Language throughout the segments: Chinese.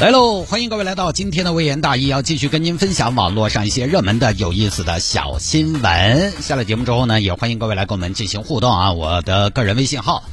来喽！欢迎各位来到今天的微言大义，要继续跟您分享网络上一些热门的、有意思的小新闻。下了节目之后呢，也欢迎各位来跟我们进行互动啊！我的个人微信号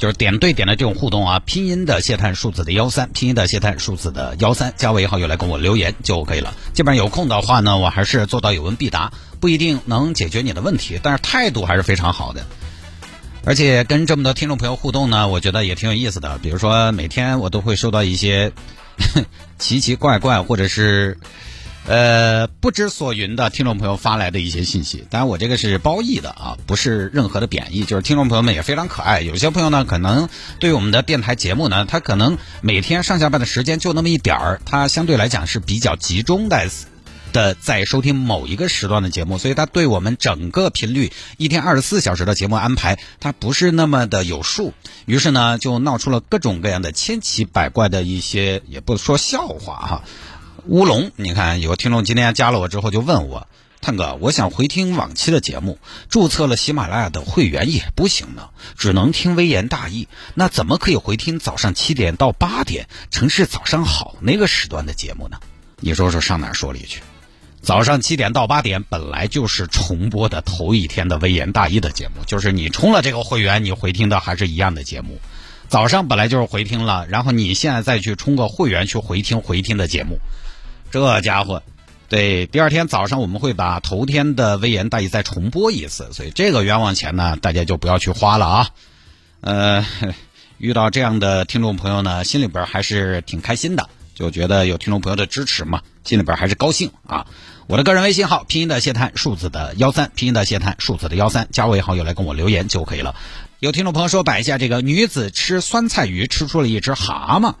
就是点对点的这种互动啊，拼音的谢探数字的幺三，拼音的谢探数字的幺三，加我以后又来跟我留言就 OK 了。基本上有空的话呢，我还是做到有问必答，不一定能解决你的问题，但是态度还是非常好的。而且跟这么多听众朋友互动呢，我觉得也挺有意思的。比如说每天我都会收到一些。奇奇怪怪，或者是呃不知所云的听众朋友发来的一些信息，当然我这个是褒义的啊，不是任何的贬义，就是听众朋友们也非常可爱。有些朋友呢，可能对我们的电台节目呢，他可能每天上下班的时间就那么一点儿，他相对来讲是比较集中的。的在收听某一个时段的节目，所以他对我们整个频率一天二十四小时的节目安排，他不是那么的有数。于是呢，就闹出了各种各样的千奇百怪的一些，也不说笑话哈，乌龙。你看，有听众今天加了我之后就问我，探哥，我想回听往期的节目，注册了喜马拉雅的会员也不行呢，只能听微言大义。那怎么可以回听早上七点到八点城市早上好那个时段的节目呢？你说说上哪说理去？早上七点到八点本来就是重播的头一天的微言大义的节目，就是你充了这个会员，你回听的还是一样的节目。早上本来就是回听了，然后你现在再去充个会员去回听回听的节目，这家伙，对，第二天早上我们会把头天的微言大义再重播一次，所以这个冤枉钱呢，大家就不要去花了啊。呃，遇到这样的听众朋友呢，心里边还是挺开心的，就觉得有听众朋友的支持嘛，心里边还是高兴啊。我的个人微信号拼音的谢探数字的幺三，拼音的谢探数字的幺三，加为好友来跟我留言就可以了。有听众朋友说摆一下这个女子吃酸菜鱼吃出了一只蛤蟆，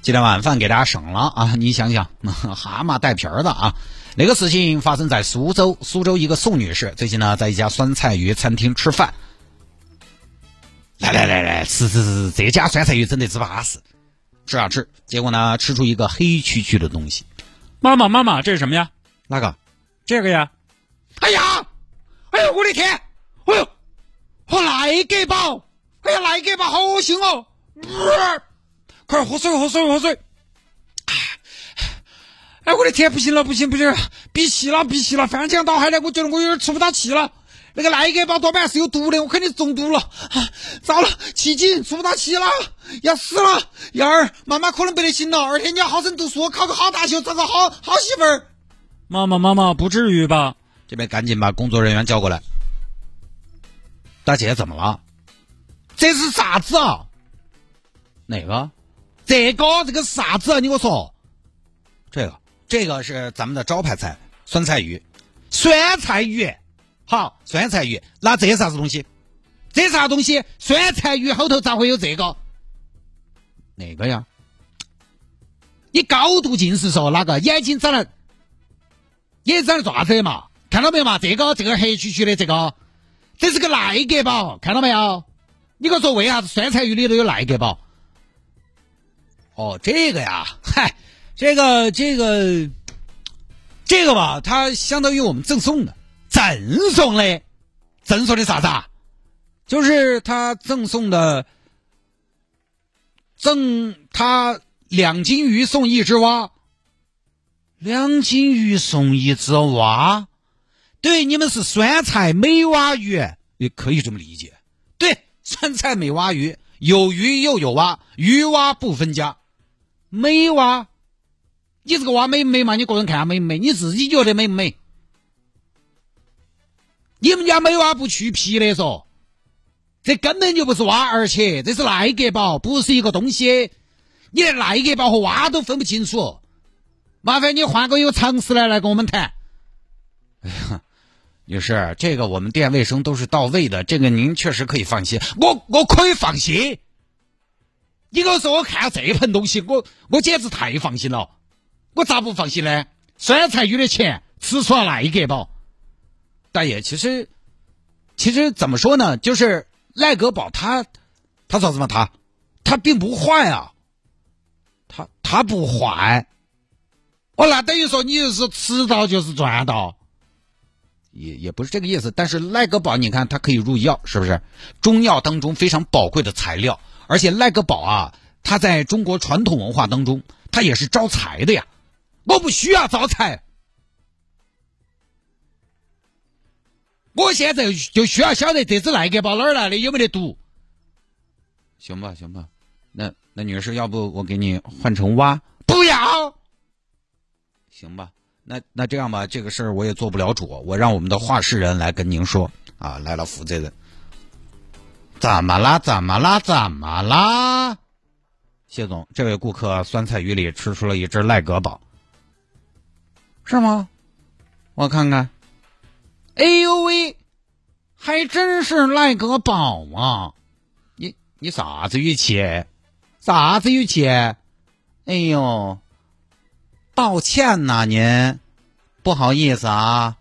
今天晚饭给大家省了啊！你想想，蛤蟆带皮儿的啊，那个事情发生在苏州，苏州一个宋女士最近呢在一家酸菜鱼餐厅吃饭，来来来来吃吃吃，这家酸菜鱼真的是巴适，吃啊吃，结果呢吃出一个黑黢黢的东西，妈妈妈妈，这是什么呀？哪个？这个呀！哎呀！哎呦，我的天！哎呦，好赖格宝！哎呀，赖格宝好恶心哦！快喝水，喝水，喝水！哎，我的天，不行了，不行，不行，闭气了，闭气了！翻江倒海的，我觉得我有点出不到气了。那个赖格宝多半是有毒的，我肯定中毒了。啊糟了，气紧，出不到气了，要死了！幺儿，妈妈可能不得行了。二天你要好生读书，考个好大学，找个好好媳妇儿。妈妈，妈妈，不至于吧？这边赶紧把工作人员叫过来。大姐，怎么了？这是啥子啊？哪个？这个，这个啥子啊？你给我说。这个，这个是咱们的招牌菜——酸菜鱼。酸菜鱼，好，酸菜鱼。那这啥子东西？这啥东西？酸菜鱼后头咋会有这个？哪个呀？你高度近视说哪个？眼睛长得？也长得爪子嘛？看到没有嘛？这个这个黑黢黢的这个，这是个赖格宝，看到没有？你给我说为啥子酸菜鱼里头有赖格宝？哦，这个呀，嗨，这个这个这个吧，它相当于我们赠送的，赠送的，赠送的啥子啊？就是他赠送的，赠他两斤鱼送一只蛙。两斤鱼送一只蛙，对，你们是酸菜美蛙鱼，也可以这么理解。对，酸菜美蛙鱼，有鱼又有蛙，鱼蛙不分家。美蛙，你这个蛙美不美嘛？你个人看下美不美？你自己觉得美不美？你们家美蛙不去皮的说，这根本就不是蛙，而且这是赖格宝，不是一个东西。你连赖格宝和蛙都分不清楚。麻烦你换个有常识的来跟我们谈。哎呀，女士，这个我们店卫生都是到位的，这个您确实可以放心。我我可以放心。你跟我说，我看这盆东西，我我简直太放心了。我咋不放心呢？酸菜鱼的钱吃出了赖格宝。大爷，其实其实怎么说呢？就是赖格宝他他说什么？他他并不坏啊，他他不坏。哦，那等于说你是迟到就是赚到，也也不是这个意思。但是赖格宝，你看它可以入药，是不是？中药当中非常宝贵的材料，而且赖格宝啊，它在中国传统文化当中，它也是招财的呀。我不需要招财，我现在就需要晓得这只赖格宝哪儿来的，有没得毒？行吧，行吧，那那女士，要不我给你换成蛙？不要。行吧，那那这样吧，这个事儿我也做不了主，我让我们的话事人来跟您说啊，来了负责人。怎么啦？怎么啦？怎么啦？谢总，这位顾客酸菜鱼里吃出了一只赖格宝，是吗？我看看。哎呦喂，还真是赖格宝啊！你你啥子语气？啥子语气？哎呦！抱歉呐，您，不好意思啊，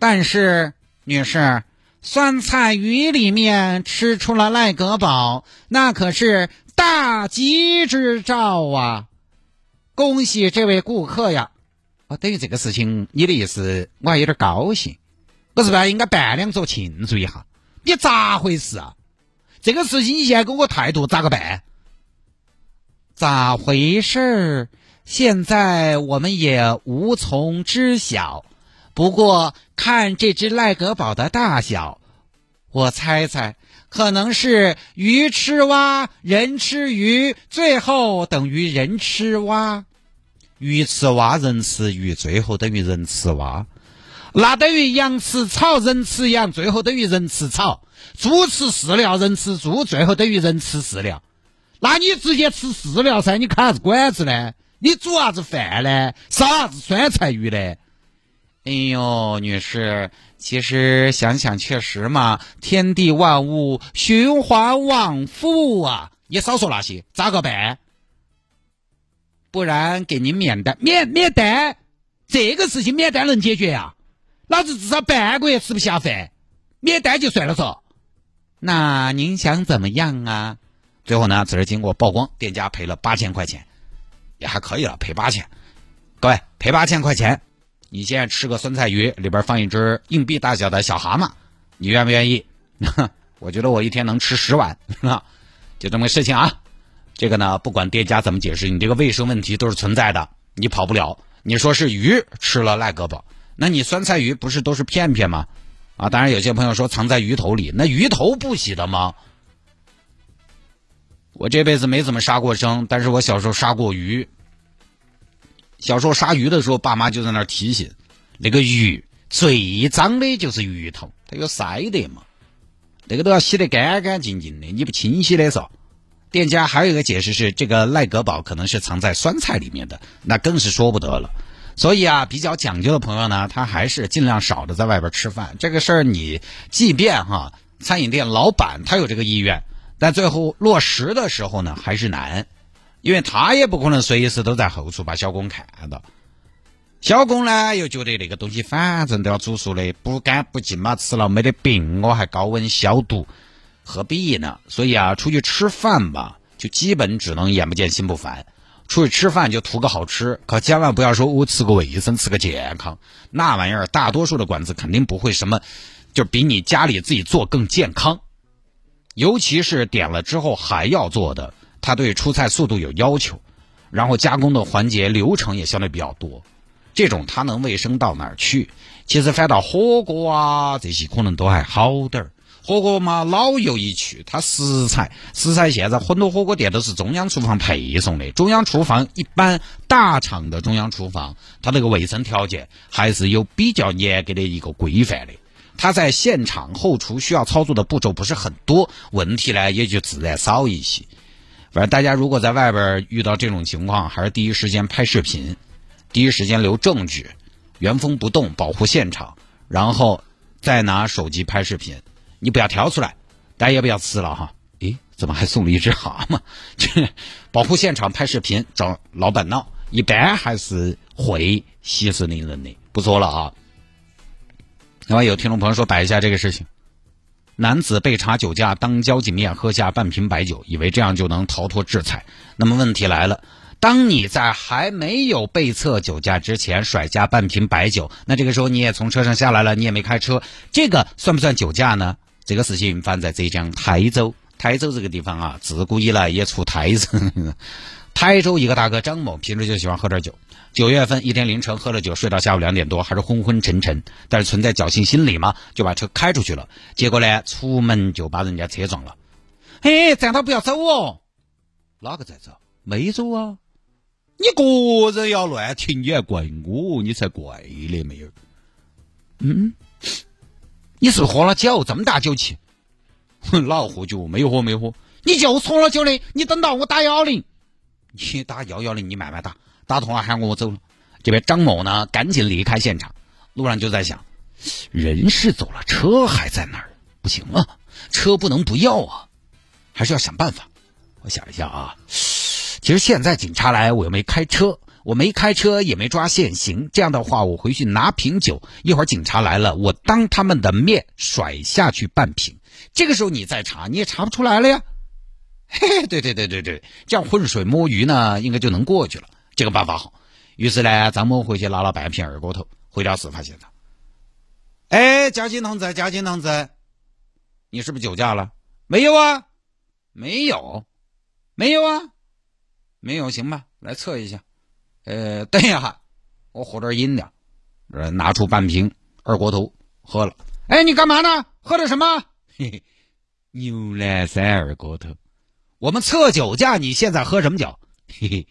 但是女士，酸菜鱼里面吃出了赖格宝，那可是大吉之兆啊！恭喜这位顾客呀！啊，对于这个事情，你的意思我还有点高兴，我是不应该办两桌庆祝一下？你咋回事啊？这个事情你现在给我态度咋个办？咋回事儿？现在我们也无从知晓，不过看这只赖格宝的大小，我猜猜可能是鱼吃蛙，人吃鱼，最后等于人吃蛙。鱼吃蛙，人吃鱼，最后等于人吃蛙。那等于羊吃草，人吃羊，最后等于人吃草。猪吃饲料，人吃猪，最后等于人吃饲料。那你直接吃饲料噻，你开啥子馆子呢？你煮啥子饭呢？烧啥子酸菜鱼呢？哎呦，女士，其实想想确实嘛，天地万物循环往复啊！你少说那些，咋个办？不然给您免单，免免单，这个事情免单能解决呀？老子至少半个月吃不下饭，免单就算了嗦。那您想怎么样啊？最后呢，此事经过曝光，店家赔了八千块钱。也还可以了，赔八千。各位赔八千块钱，你现在吃个酸菜鱼，里边放一只硬币大小的小蛤蟆，你愿不愿意？我觉得我一天能吃十碗，就这么个事情啊。这个呢，不管店家怎么解释，你这个卫生问题都是存在的，你跑不了。你说是鱼吃了赖胳膊，那你酸菜鱼不是都是片片吗？啊，当然有些朋友说藏在鱼头里，那鱼头不洗的吗？我这辈子没怎么杀过生，但是我小时候杀过鱼。小时候杀鱼的时候，爸妈就在那儿提醒：那个鱼最脏的就是鱼头，它有鳃的嘛，那个都要洗得干干净净的，你不清洗的时候。店家还有一个解释是，这个赖格宝可能是藏在酸菜里面的，那更是说不得了。所以啊，比较讲究的朋友呢，他还是尽量少的在外边吃饭。这个事儿，你即便哈餐饮店老板他有这个意愿。但最后落实的时候呢，还是难，因为他也不可能随时都在后厨把小工看到。小工呢又觉得那个东西反正都要煮熟的，不干不净嘛，吃了没得病，我还高温消毒，何必呢？所以啊，出去吃饭吧，就基本只能眼不见心不烦。出去吃饭就图个好吃，可千万不要说我吃个卫生，吃个健康，那玩意儿大多数的馆子肯定不会什么，就比你家里自己做更健康。尤其是点了之后还要做的，他对出菜速度有要求，然后加工的环节流程也相对比较多，这种他能卫生到哪儿去？其实反倒火锅啊这些可能都还好点儿。火锅嘛，老油一去，它食材食材现在很多火锅店都是中央厨房配送的，中央厨房一般大厂的中央厨房，它那个卫生条件还是有比较严格的一个规范的。他在现场后厨需要操作的步骤不是很多，问题呢也就自然少一些。反正大家如果在外边遇到这种情况，还是第一时间拍视频，第一时间留证据，原封不动保护现场，然后再拿手机拍视频。你不要挑出来，大家也不要吃了哈。诶，怎么还送了一只蛤蟆？这 保护现场拍视频找老板闹，一般还是会息事宁人的，不说了啊。另外有听众朋友说摆一下这个事情，男子被查酒驾，当交警面喝下半瓶白酒，以为这样就能逃脱制裁。那么问题来了，当你在还没有被测酒驾之前甩下半瓶白酒，那这个时候你也从车上下来了，你也没开车，这个算不算酒驾呢？这个事情发生在浙江台州，台州这个地方啊，自古以来也出台子。台州一个大哥张某平时就喜欢喝点酒。九月份一天凌晨喝了酒，睡到下午两点多，还是昏昏沉沉，但是存在侥幸心理嘛，就把车开出去了。结果呢，出门就把人家车撞了。嘿，站到不要走哦。哪个在走？没走啊。你个人要乱停，你还怪我？你才怪嘞，妹儿。嗯，你是喝了酒？这么大酒气？哼，哪喝酒？没喝，没喝。你就喝了酒的。你等到我打幺幺零。你打幺幺零，你慢慢打。打通了喊我走了，这边张某呢赶紧离开现场，路上就在想，人是走了，车还在那儿，不行啊，车不能不要啊，还是要想办法。我想一下啊，其实现在警察来，我又没开车，我没开车也没抓现行，这样的话我回去拿瓶酒，一会儿警察来了，我当他们的面甩下去半瓶，这个时候你再查你也查不出来了呀。嘿嘿，对对对对对，这样浑水摸鱼呢，应该就能过去了。这个办法好，于是呢，张某回去拿了半瓶二锅头，回到事发现场。哎，交警同志，交警同志，你是不是酒驾了？没有啊，没有，没有啊，没有，行吧，来测一下。呃，等一下，我喝点饮料。呃，拿出半瓶二锅头喝了。哎，你干嘛呢？喝的什么？嘿嘿，牛栏山二锅头。我们测酒驾，你现在喝什么酒？嘿嘿。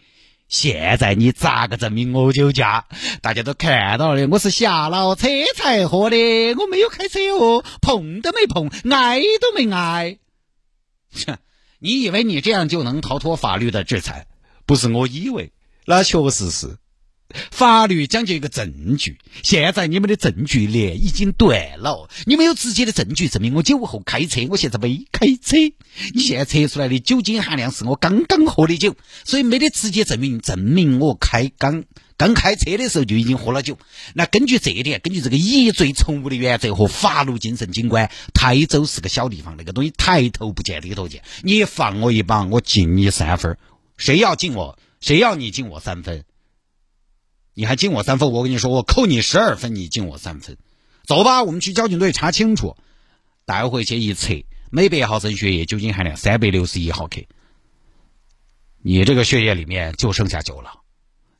现在你咋个证明我酒驾？大家都看到了，我是下了车才喝的，我没有开车哦，碰都没碰，挨都没挨。切，你以为你这样就能逃脱法律的制裁？不是我以为，那确实是。法律讲究一个证据，现在你们的证据链已经断了，你没有直接的证据证明我酒后开车，我现在没开车。你现在测出来的酒精含量是我刚刚喝的酒，所以没得直接证明证明我开刚刚开车的时候就已经喝了酒。那根据这一点，根据这个疑罪从无的原则和法律精神，警官，台州是个小地方，那个东西抬头不见低头见，你放我一把，我敬你三分。谁要敬我，谁要你敬我三分。你还敬我三分，我跟你说，我扣你十二分，你敬我三分。走吧，我们去交警队查清楚。带回去一测，每百毫升血液酒精含量三百六十一毫克。你这个血液里面就剩下酒了，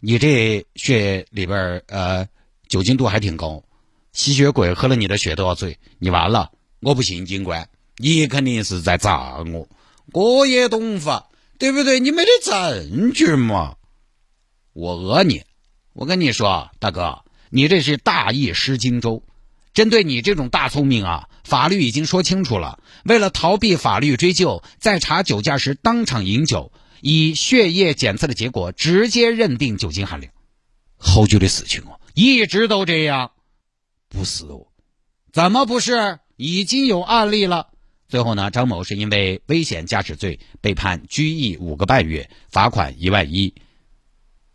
你这血里边呃酒精度还挺高，吸血鬼喝了你的血都要醉，你完了。我不信警官，你肯定是在诈我。我也懂法，对不对？你没得证据嘛，我讹你。我跟你说，大哥，你这是大意失荆州。针对你这种大聪明啊，法律已经说清楚了。为了逃避法律追究，在查酒驾时当场饮酒，以血液检测的结果直接认定酒精含量。好久的事情哦，一直都这样。不是哦，怎么不是？已经有案例了。最后呢，张某是因为危险驾驶罪被判拘役五个半月，罚款一万一。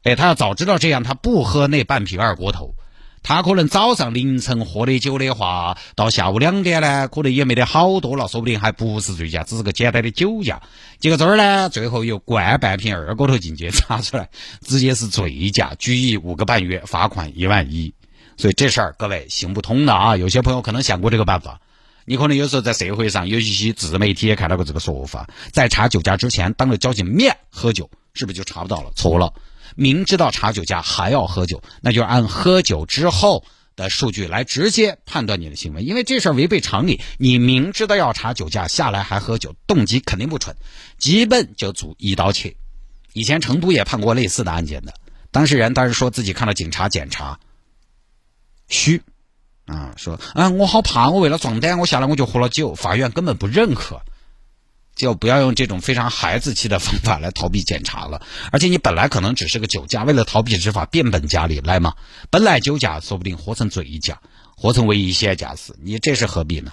哎，他要早知道这样，他不喝那半瓶二锅头，他可能早上凌晨喝的酒的话，到下午两点呢，可能也没得好多了，说不定还不是醉驾，只是个简单的酒驾。结果这儿呢，最后又灌半瓶二锅头进去，查出来直接是醉驾，拘役五个半月，罚款一万一。所以这事儿各位行不通的啊！有些朋友可能想过这个办法，你可能有时候在社会上有一些自媒体也看到过这个说法，在查酒驾之前，当着交警面喝酒，是不是就查不到了？错了。明知道查酒驾还要喝酒，那就按喝酒之后的数据来直接判断你的行为，因为这事儿违背常理。你明知道要查酒驾下来还喝酒，动机肯定不纯，基本就足一刀切。以前成都也判过类似的案件的，当事人当时说自己看到警察检查，虚，啊，说啊我好怕，我为了壮胆，我下来我就喝了酒，法院根本不认可。就不要用这种非常孩子气的方法来逃避检查了。而且你本来可能只是个酒驾，为了逃避执法，变本加厉来嘛。本来酒驾，说不定活成醉驾，活成危险驾驶，你这是何必呢？